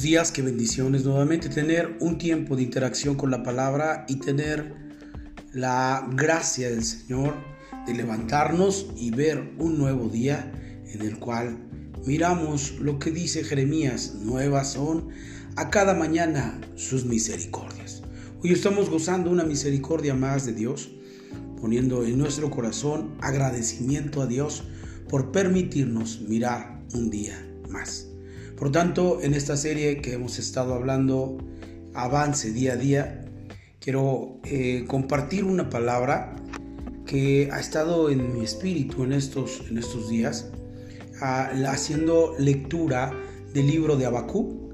Días, qué bendiciones nuevamente tener un tiempo de interacción con la palabra y tener la gracia del Señor de levantarnos y ver un nuevo día en el cual miramos lo que dice Jeremías, nuevas son a cada mañana sus misericordias. Hoy estamos gozando una misericordia más de Dios, poniendo en nuestro corazón agradecimiento a Dios por permitirnos mirar un día más. Por tanto, en esta serie que hemos estado hablando, avance día a día, quiero eh, compartir una palabra que ha estado en mi espíritu en estos, en estos días, haciendo lectura del libro de Abacú.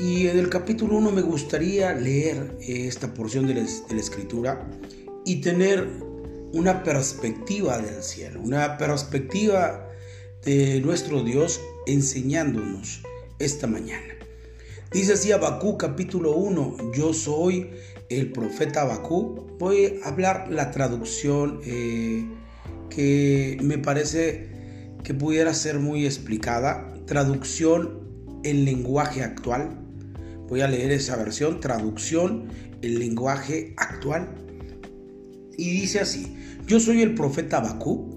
Y en el capítulo 1 me gustaría leer eh, esta porción de de la escritura y tener una perspectiva del cielo, una perspectiva nuestro Dios enseñándonos esta mañana. Dice así Abacú capítulo 1, yo soy el profeta Abacú. Voy a hablar la traducción eh, que me parece que pudiera ser muy explicada. Traducción en lenguaje actual. Voy a leer esa versión, traducción en lenguaje actual. Y dice así, yo soy el profeta Abacú.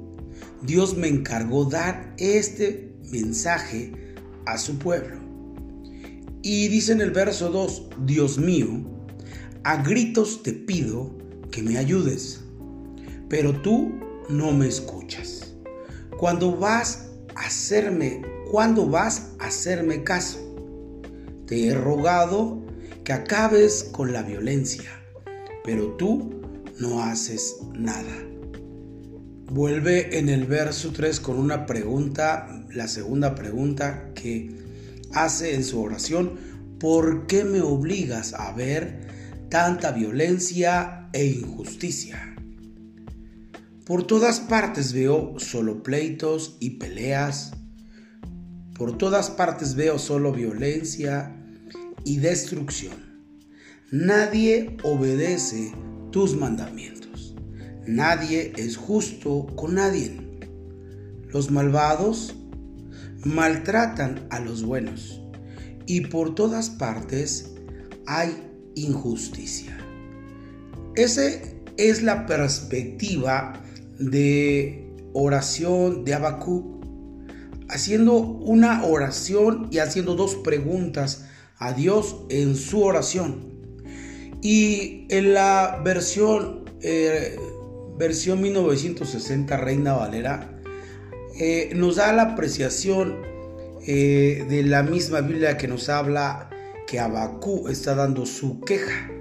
Dios me encargó dar este mensaje a su pueblo. Y dice en el verso 2, Dios mío, a gritos te pido que me ayudes, pero tú no me escuchas. Cuando vas a hacerme, cuando vas a hacerme caso, te he rogado que acabes con la violencia, pero tú no haces nada. Vuelve en el verso 3 con una pregunta, la segunda pregunta que hace en su oración, ¿por qué me obligas a ver tanta violencia e injusticia? Por todas partes veo solo pleitos y peleas, por todas partes veo solo violencia y destrucción. Nadie obedece tus mandamientos. Nadie es justo con nadie. Los malvados maltratan a los buenos y por todas partes hay injusticia. Esa es la perspectiva de oración de Habacuc, haciendo una oración y haciendo dos preguntas a Dios en su oración. Y en la versión eh, versión 1960 Reina Valera, eh, nos da la apreciación eh, de la misma Biblia que nos habla que Abacú está dando su queja.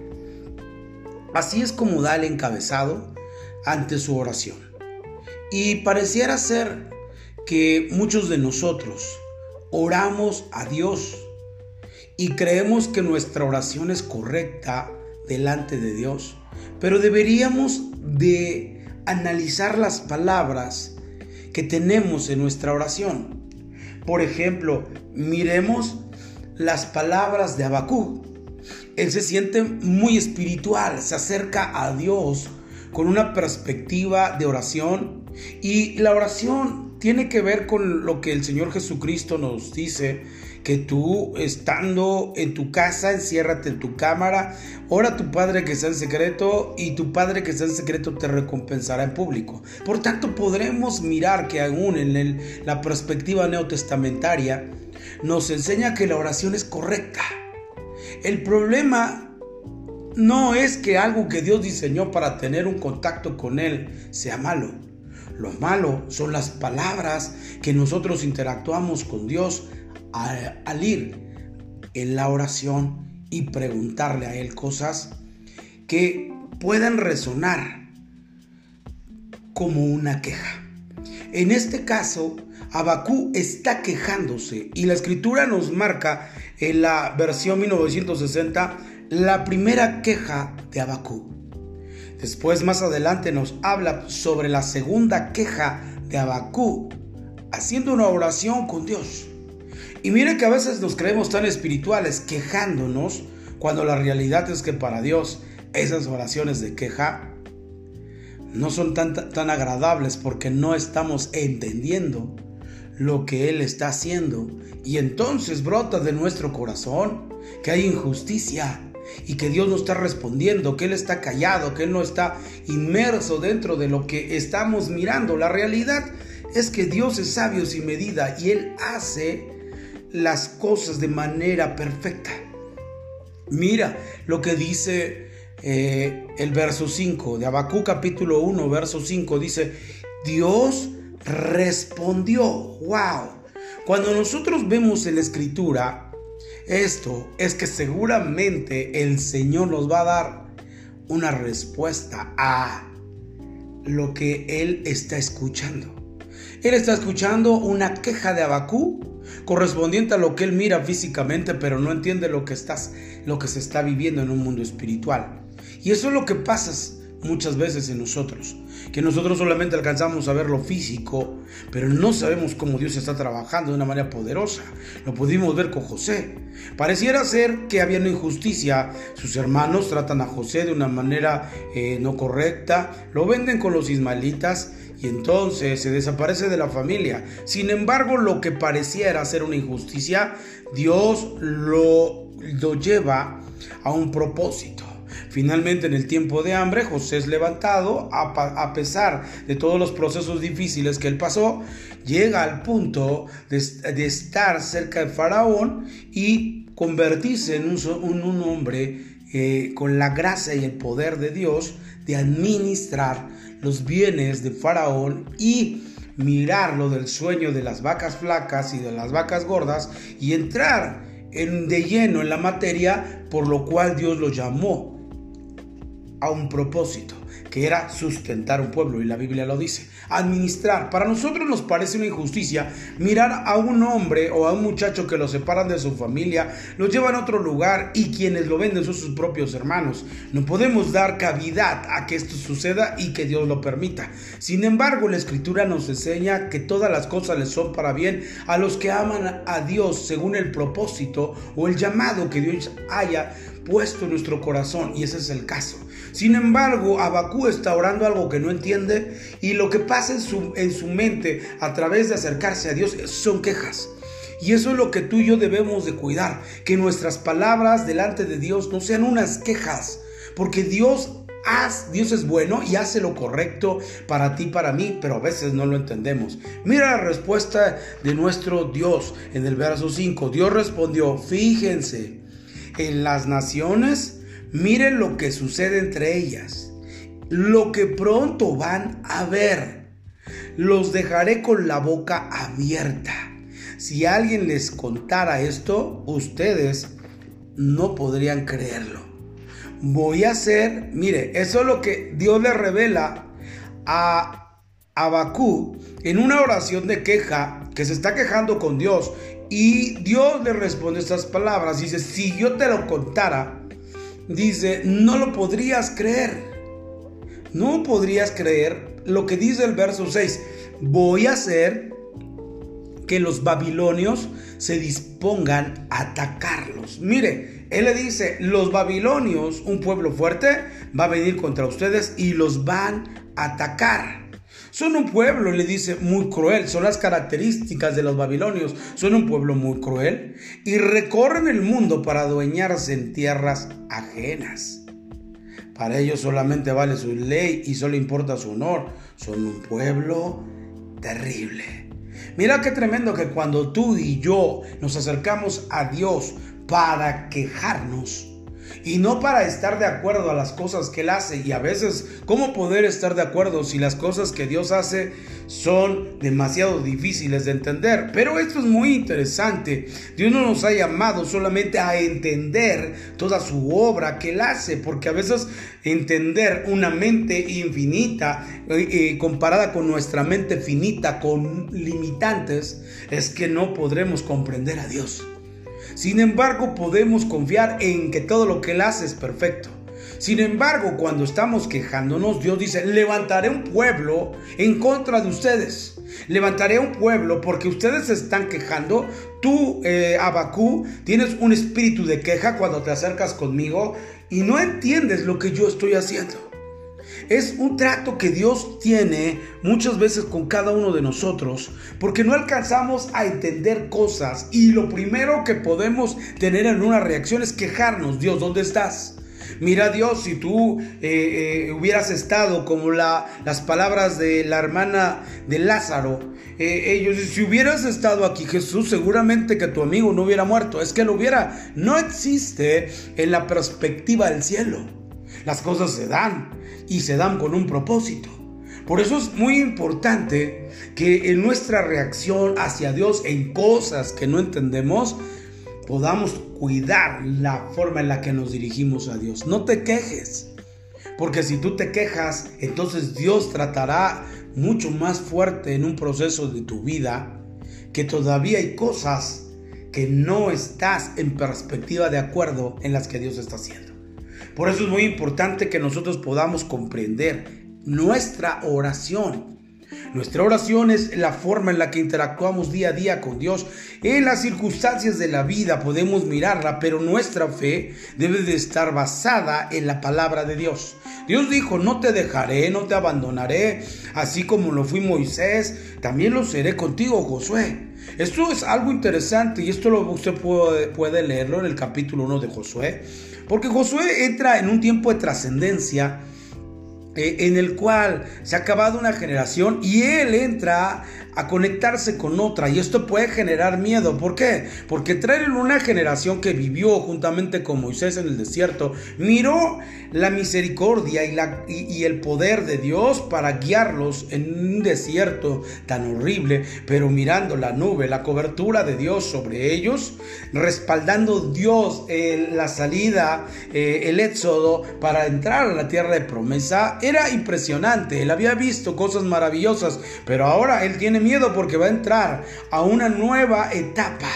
Así es como da el encabezado ante su oración. Y pareciera ser que muchos de nosotros oramos a Dios y creemos que nuestra oración es correcta delante de Dios, pero deberíamos de analizar las palabras que tenemos en nuestra oración. Por ejemplo, miremos las palabras de Habacuc. Él se siente muy espiritual, se acerca a Dios con una perspectiva de oración y la oración tiene que ver con lo que el Señor Jesucristo nos dice que tú estando en tu casa, enciérrate en tu cámara, ora a tu Padre que está en secreto y tu Padre que está en secreto te recompensará en público. Por tanto, podremos mirar que aún en la perspectiva neotestamentaria nos enseña que la oración es correcta. El problema no es que algo que Dios diseñó para tener un contacto con Él sea malo. Lo malo son las palabras que nosotros interactuamos con Dios al ir en la oración y preguntarle a Él cosas que puedan resonar como una queja. En este caso, Abacú está quejándose y la escritura nos marca en la versión 1960 la primera queja de Abacú. Después más adelante nos habla sobre la segunda queja de Abacú haciendo una oración con Dios. Y mire que a veces nos creemos tan espirituales quejándonos cuando la realidad es que para Dios esas oraciones de queja no son tan, tan agradables porque no estamos entendiendo lo que Él está haciendo. Y entonces brota de nuestro corazón que hay injusticia y que Dios no está respondiendo, que Él está callado, que Él no está inmerso dentro de lo que estamos mirando. La realidad es que Dios es sabio sin medida y Él hace las cosas de manera perfecta. Mira lo que dice eh, el verso 5 de Abacú capítulo 1, verso 5, dice, Dios respondió. ¡Wow! Cuando nosotros vemos en la escritura esto, es que seguramente el Señor nos va a dar una respuesta a lo que Él está escuchando. Él está escuchando una queja de Abacú correspondiente a lo que él mira físicamente, pero no entiende lo que estás, lo que se está viviendo en un mundo espiritual. Y eso es lo que pasa muchas veces en nosotros, que nosotros solamente alcanzamos a ver lo físico, pero no sabemos cómo Dios está trabajando de una manera poderosa. Lo pudimos ver con José. Pareciera ser que había una injusticia. Sus hermanos tratan a José de una manera eh, no correcta, lo venden con los ismaelitas y entonces se desaparece de la familia. Sin embargo, lo que pareciera ser una injusticia, Dios lo, lo lleva a un propósito. Finalmente, en el tiempo de hambre, José es levantado, a, pesar de todos los procesos difíciles que él pasó, llega al punto de, estar cerca de Faraón y convertirse en un, hombre eh, con la gracia y el poder de Dios de administrar los bienes de Faraón y mirarlo del sueño de las vacas flacas y de las vacas gordas y entrar en, de lleno en la materia por lo cual Dios lo llamó a un propósito, que era sustentar un pueblo, y la Biblia lo dice. Administrar. Para nosotros nos parece una injusticia mirar a un hombre o a un muchacho que lo separan de su familia, lo llevan a otro lugar y quienes lo venden son sus propios hermanos. No podemos dar cavidad a que esto suceda y que Dios lo permita. Sin embargo, la Escritura nos enseña que todas las cosas les son para bien a los que aman a Dios según el propósito o el llamado que Dios haya puesto en nuestro corazón y ese es el caso. Sin embargo, Abacú está orando algo que no entiende y lo que pasa en su, en su mente a través de acercarse a Dios son quejas. Y eso es lo que tú y yo debemos de cuidar, que nuestras palabras delante de Dios no sean unas quejas, porque Dios Dios es bueno y hace lo correcto para ti, para mí, pero a veces no lo entendemos. Mira la respuesta de nuestro Dios en el verso 5. Dios respondió, fíjense, en las naciones, miren lo que sucede entre ellas, lo que pronto van a ver. Los dejaré con la boca abierta. Si alguien les contara esto, ustedes no podrían creerlo. Voy a hacer, mire, eso es lo que Dios le revela a Abacú en una oración de queja que se está quejando con Dios y Dios le responde estas palabras. Dice, si yo te lo contara, dice, no lo podrías creer. No podrías creer lo que dice el verso 6. Voy a hacer que los babilonios se dispongan a atacarlos. Mire, él le dice, los babilonios, un pueblo fuerte, va a venir contra ustedes y los van a atacar. Son un pueblo, le dice, muy cruel. Son las características de los babilonios. Son un pueblo muy cruel y recorren el mundo para adueñarse en tierras ajenas. Para ellos solamente vale su ley y solo importa su honor. Son un pueblo terrible. Mira qué tremendo que cuando tú y yo nos acercamos a Dios para quejarnos, y no para estar de acuerdo a las cosas que Él hace. Y a veces, ¿cómo poder estar de acuerdo si las cosas que Dios hace son demasiado difíciles de entender? Pero esto es muy interesante. Dios no nos ha llamado solamente a entender toda su obra que Él hace, porque a veces entender una mente infinita eh, eh, comparada con nuestra mente finita, con limitantes, es que no podremos comprender a Dios. Sin embargo, podemos confiar en que todo lo que Él hace es perfecto. Sin embargo, cuando estamos quejándonos, Dios dice, levantaré un pueblo en contra de ustedes. Levantaré un pueblo porque ustedes se están quejando. Tú, eh, Abacú, tienes un espíritu de queja cuando te acercas conmigo y no entiendes lo que yo estoy haciendo. Es un trato que Dios tiene muchas veces con cada uno de nosotros porque no alcanzamos a entender cosas y lo primero que podemos tener en una reacción es quejarnos, Dios, ¿dónde estás? Mira Dios, si tú eh, eh, hubieras estado como la, las palabras de la hermana de Lázaro, eh, ellos, si hubieras estado aquí Jesús, seguramente que tu amigo no hubiera muerto. Es que lo hubiera. No existe en la perspectiva del cielo. Las cosas se dan y se dan con un propósito. Por eso es muy importante que en nuestra reacción hacia Dios en cosas que no entendemos, podamos cuidar la forma en la que nos dirigimos a Dios. No te quejes, porque si tú te quejas, entonces Dios tratará mucho más fuerte en un proceso de tu vida que todavía hay cosas que no estás en perspectiva de acuerdo en las que Dios está haciendo. Por eso es muy importante que nosotros podamos comprender nuestra oración nuestra oración es la forma en la que interactuamos día a día con Dios. En las circunstancias de la vida podemos mirarla, pero nuestra fe debe de estar basada en la palabra de Dios. Dios dijo, no te dejaré, no te abandonaré, así como lo fui Moisés, también lo seré contigo, Josué. Esto es algo interesante y esto lo, usted puede, puede leerlo en el capítulo 1 de Josué, porque Josué entra en un tiempo de trascendencia eh, en el cual se ha acabado una generación y él entra a conectarse con otra y esto puede generar miedo. ¿Por qué? Porque traer una generación que vivió juntamente con Moisés en el desierto, miró la misericordia y, la, y, el poder de Dios para guiarlos en un desierto tan horrible, pero mirando la nube, la cobertura de Dios sobre ellos, respaldando Dios eh, la salida, eh, el éxodo para entrar a la tierra de promesa, era impresionante. Él había visto cosas maravillosas, pero ahora él tiene miedo porque va a entrar a una nueva etapa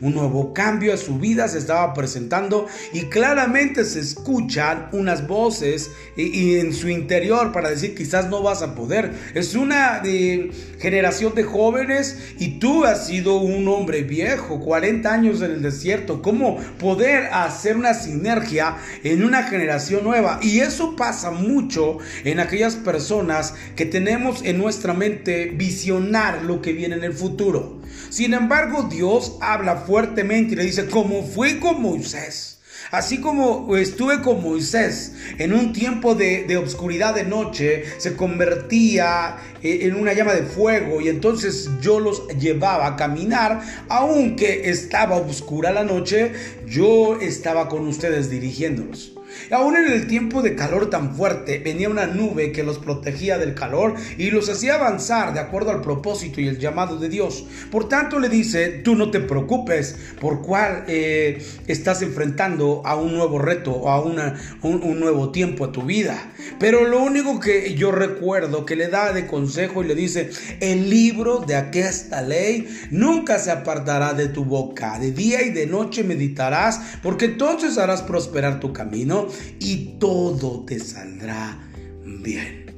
un nuevo cambio a su vida se estaba presentando y claramente se escuchan unas voces y, en su interior para decir quizás no vas a poder. Es una de generación de jóvenes y tú has sido un hombre viejo, 40 años en el desierto. ¿Cómo poder hacer una sinergia en una generación nueva? Y eso pasa mucho en aquellas personas que tenemos en nuestra mente visionar lo que viene en el futuro. Sin embargo, Dios habla fuertemente y le dice, como fui con Moisés. Así como estuve con Moisés en un tiempo de, de obscuridad de noche, se convertía eh, en una llama de fuego y entonces yo los llevaba a caminar, aunque estaba oscura la noche, yo estaba con ustedes dirigiéndolos. Aún en el tiempo de calor tan fuerte, venía una nube que los protegía del calor y los hacía avanzar de acuerdo al propósito y el llamado de Dios. Por tanto, le dice, tú no te preocupes por cuál eh, estás enfrentando a un nuevo reto o a una, un, un nuevo tiempo a tu vida. Pero lo único que yo recuerdo que le da de consejo y le dice, el libro de aquesta ley nunca se apartará de tu boca. De día y de noche meditarás, porque entonces harás prosperar tu camino y todo te saldrá bien.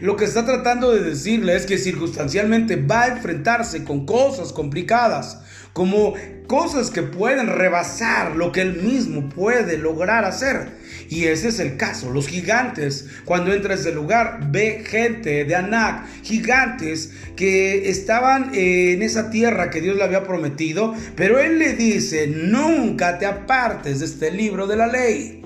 Lo que está tratando de decirle es que circunstancialmente va a enfrentarse con cosas complicadas, como cosas que pueden rebasar lo que él mismo puede lograr hacer. Y ese es el caso. Los gigantes, cuando entra a ese lugar, ve gente de Anak, gigantes que estaban en esa tierra que Dios le había prometido, pero él le dice, nunca te apartes de este libro de la ley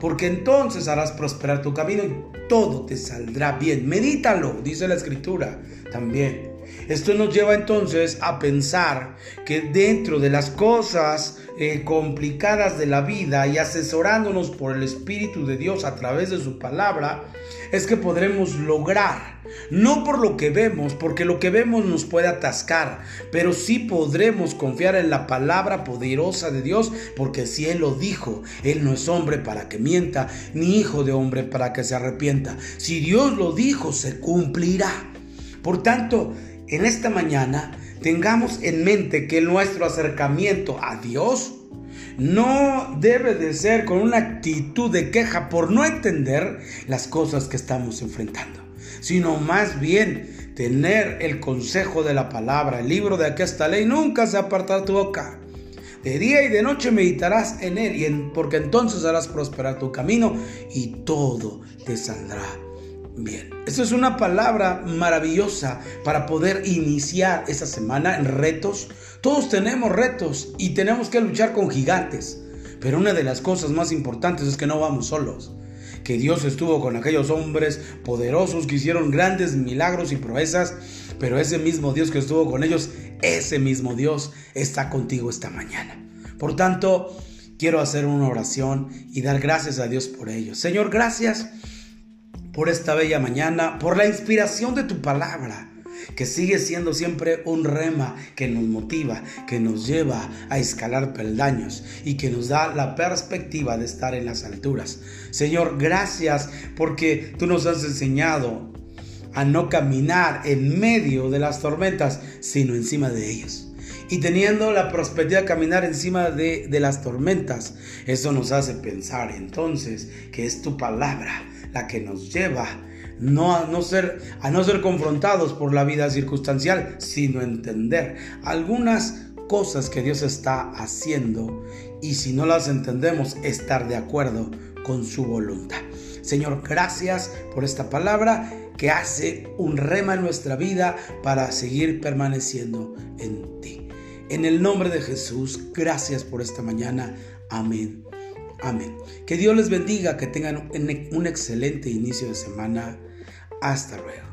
porque entonces harás prosperar tu camino y todo te saldrá bien. Medítalo, dice la escritura también. Esto nos lleva entonces a pensar que dentro de las cosas eh, complicadas de la vida y asesorándonos por el Espíritu de Dios a través de su palabra, es que podremos lograr, no por lo que vemos, porque lo que vemos nos puede atascar, pero sí podremos confiar en la palabra poderosa de Dios, porque si Él lo dijo, Él no es hombre para que mienta, ni hijo de hombre para que se arrepienta. Si Dios lo dijo, se cumplirá. Por tanto, en esta mañana tengamos en mente que nuestro acercamiento a Dios no debe de ser con una actitud de queja por no entender las cosas que estamos enfrentando, sino más bien tener el consejo de la palabra, el libro de aquesta ley, nunca se apartará tu boca. De día y de noche meditarás en él, y porque entonces harás prosperar tu camino y todo te saldrá bien. Esto es una palabra maravillosa para poder iniciar esta semana en retos. Todos tenemos retos y tenemos que luchar con gigantes. Pero una de las cosas más importantes es que no vamos solos. Que Dios estuvo con aquellos hombres poderosos que hicieron grandes milagros y proezas. Pero ese mismo Dios que estuvo con ellos, ese mismo Dios está contigo esta mañana. Por tanto, quiero hacer una oración y dar gracias a Dios por ello. Señor, gracias por esta bella mañana, por la inspiración de tu palabra que sigue siendo siempre un rema que nos motiva, que nos lleva a escalar peldaños y que nos da la perspectiva de estar en las alturas. Señor, gracias porque tú nos has enseñado a no caminar en medio de las tormentas, sino encima de ellas y teniendo la perspectiva de caminar encima de, de, las tormentas. Eso nos hace pensar entonces que es tu palabra la que nos lleva no a no ser a no ser confrontados por la vida circunstancial, sino entender algunas cosas que Dios está haciendo y si no las entendemos estar de acuerdo con su voluntad. Señor, gracias por esta palabra que hace un rema en nuestra vida para seguir permaneciendo en ti. En el nombre de Jesús, gracias por esta mañana. Amén. Amén. Que Dios les bendiga, que tengan un excelente inicio de semana. Hasta luego.